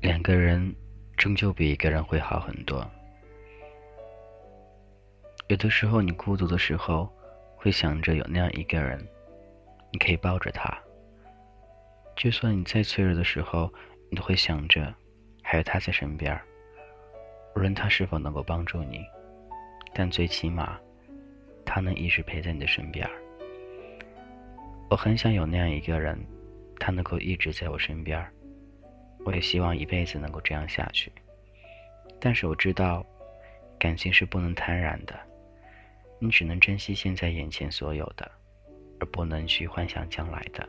两个人终究比一个人会好很多。有的时候，你孤独的时候，会想着有那样一个人，你可以抱着他。就算你再脆弱的时候，你都会想着还有他在身边。无论他是否能够帮助你，但最起码，他能一直陪在你的身边。我很想有那样一个人，他能够一直在我身边。我也希望一辈子能够这样下去，但是我知道，感情是不能贪婪的，你只能珍惜现在眼前所有的，而不能去幻想将来的。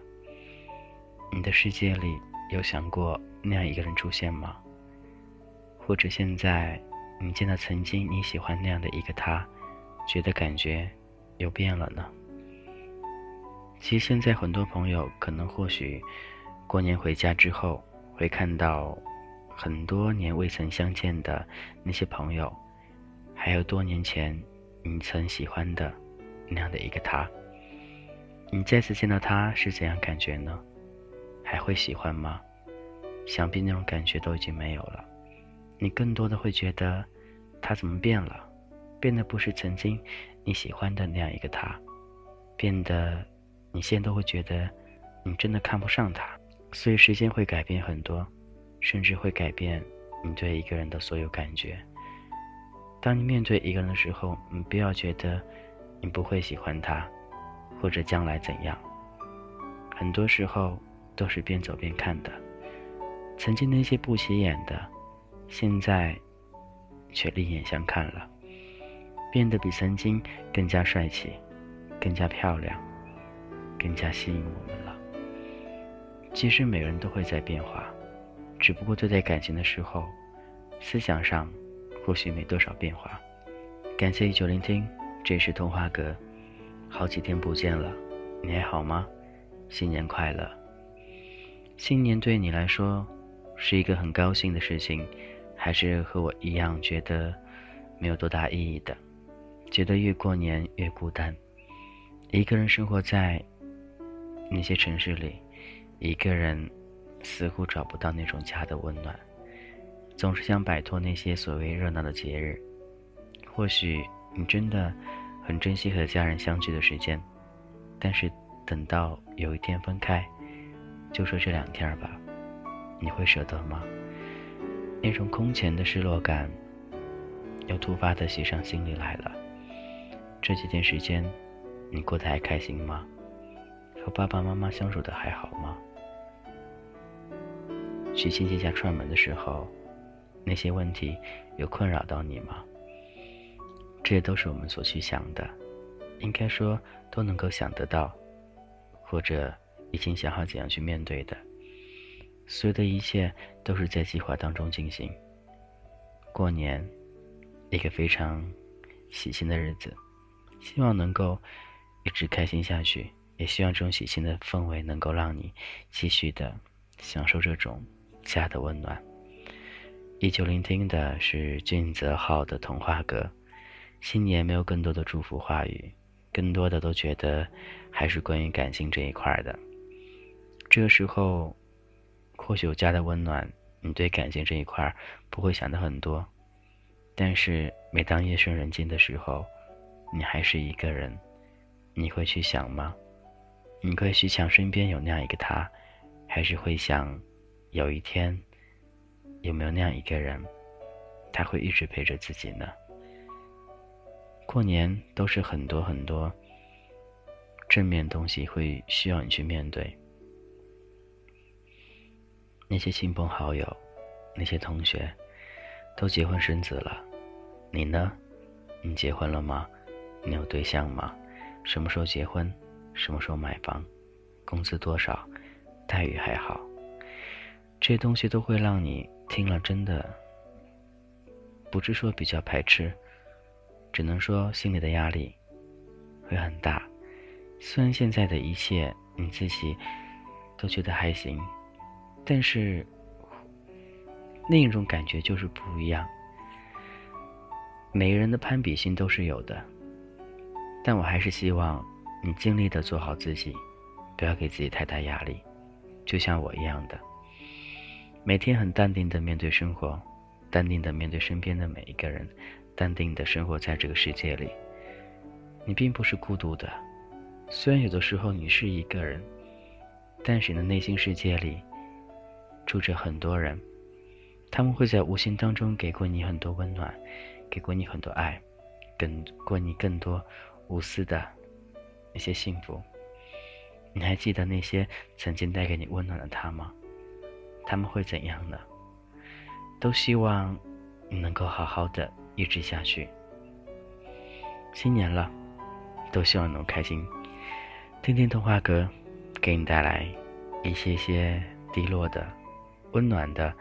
你的世界里有想过那样一个人出现吗？或者现在你见到曾经你喜欢那样的一个他，觉得感觉又变了呢？其实现在很多朋友可能或许过年回家之后。会看到很多年未曾相见的那些朋友，还有多年前你曾喜欢的那样的一个他。你再次见到他是怎样感觉呢？还会喜欢吗？想必那种感觉都已经没有了。你更多的会觉得他怎么变了？变得不是曾经你喜欢的那样一个他，变得你现在都会觉得你真的看不上他。所以，时间会改变很多，甚至会改变你对一个人的所有感觉。当你面对一个人的时候，你不要觉得你不会喜欢他，或者将来怎样。很多时候都是边走边看的。曾经那些不起眼的，现在却另眼相看了，变得比曾经更加帅气，更加漂亮，更加吸引我们了。其实每个人都会在变化，只不过对待感情的时候，思想上或许没多少变化。感谢依旧聆听，这是童话阁，好几天不见了，你还好吗？新年快乐！新年对你来说是一个很高兴的事情，还是和我一样觉得没有多大意义的？觉得越过年越孤单，一个人生活在那些城市里。一个人似乎找不到那种家的温暖，总是想摆脱那些所谓热闹的节日。或许你真的很珍惜和家人相聚的时间，但是等到有一天分开，就说这两天吧，你会舍得吗？那种空前的失落感又突发的袭上心里来了。这几天时间，你过得还开心吗？和爸爸妈妈相处的还好吗？去亲戚家串门的时候，那些问题有困扰到你吗？这些都是我们所去想的，应该说都能够想得到，或者已经想好怎样去面对的。所有的一切都是在计划当中进行。过年，一个非常喜庆的日子，希望能够一直开心下去，也希望这种喜庆的氛围能够让你继续的享受这种。家的温暖。依旧聆听的是俊泽浩的童话歌。新年没有更多的祝福话语，更多的都觉得还是关于感情这一块的。这个时候，或许有家的温暖，你对感情这一块不会想的很多。但是每当夜深人静的时候，你还是一个人，你会去想吗？你会去想身边有那样一个他，还是会想？有一天，有没有那样一个人，他会一直陪着自己呢？过年都是很多很多正面东西会需要你去面对。那些亲朋好友，那些同学，都结婚生子了，你呢？你结婚了吗？你有对象吗？什么时候结婚？什么时候买房？工资多少？待遇还好？这些东西都会让你听了真的，不是说比较排斥，只能说心里的压力会很大。虽然现在的一切你自己都觉得还行，但是另一种感觉就是不一样。每个人的攀比心都是有的，但我还是希望你尽力的做好自己，不要给自己太大压力，就像我一样的，每天很淡定的面对生活，淡定的面对身边的每一个人，淡定的生活在这个世界里。你并不是孤独的，虽然有的时候你是一个人，但是你的内心世界里住着很多人。他们会在无形当中给过你很多温暖，给过你很多爱，给过你更多无私的那些幸福。你还记得那些曾经带给你温暖的他吗？他们会怎样呢？都希望你能够好好的一直下去。新年了，都希望能开心。听听童话歌，给你带来一些些低落的、温暖的。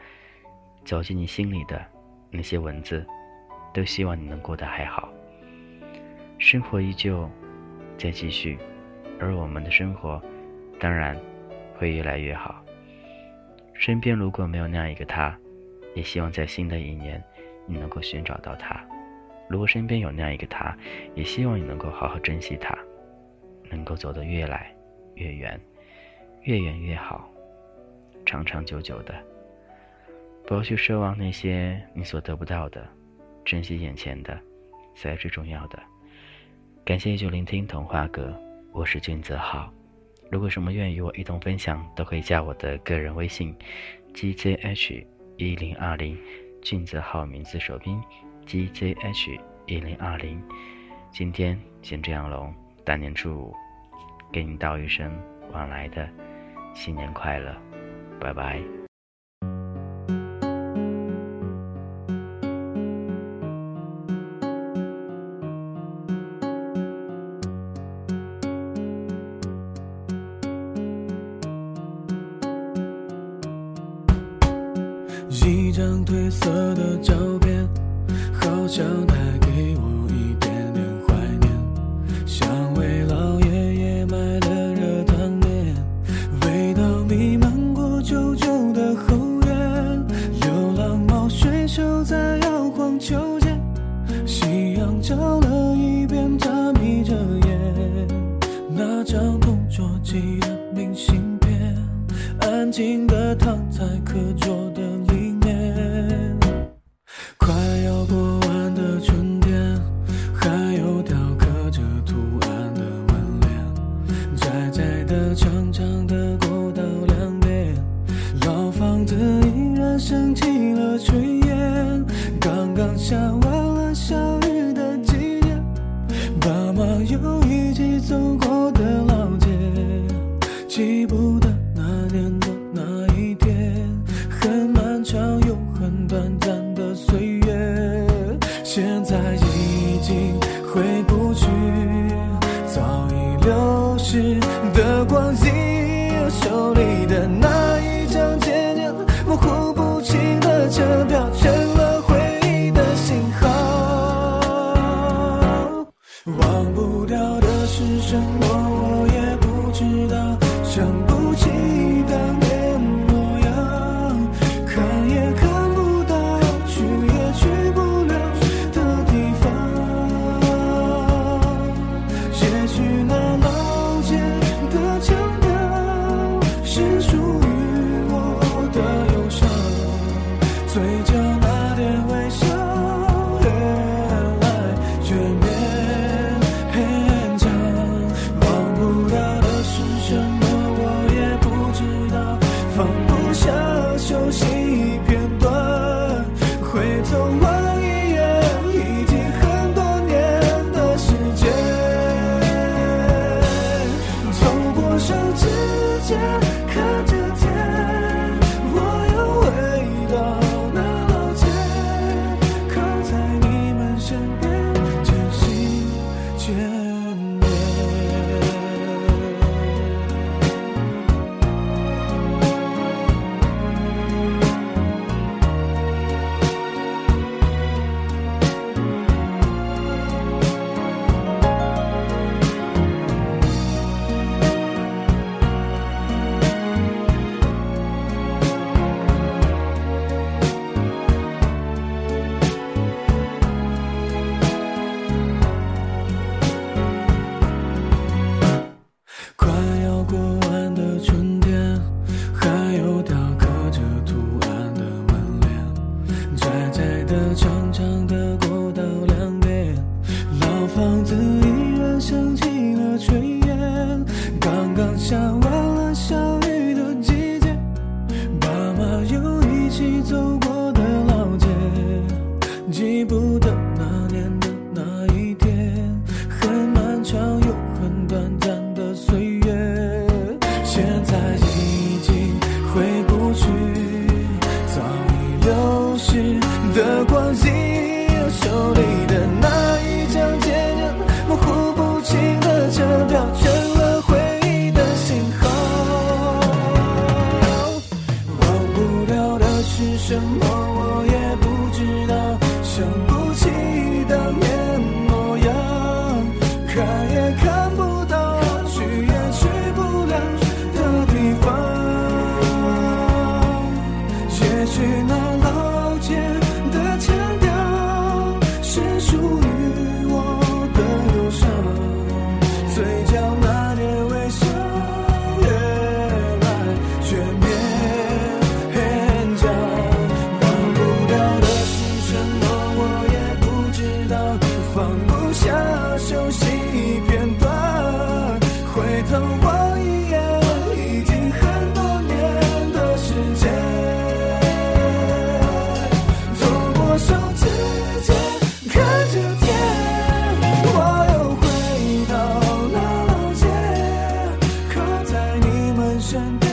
走进你心里的那些文字，都希望你能过得还好。生活依旧在继续，而我们的生活当然会越来越好。身边如果没有那样一个他，也希望在新的一年你能够寻找到他。如果身边有那样一个他，也希望你能够好好珍惜他，能够走得越来越远，越远越好，长长久久的。不要去奢望那些你所得不到的，珍惜眼前的，才是最重要的。感谢依旧聆听童话阁，我是君泽浩。如果什么愿意与我一同分享，都可以加我的个人微信：gzh 一零二零，俊泽浩名字首拼：gzh 一零二零。今天先这样喽，大年初五，给你道一声晚来的新年快乐，拜拜。的躺在课桌的里面快要过完的春天还有雕刻着图案的门帘窄窄的长长的过道两边老房子依然升起了炊烟刚刚下完了小雨的季节爸妈又一起走过的老街记不真的。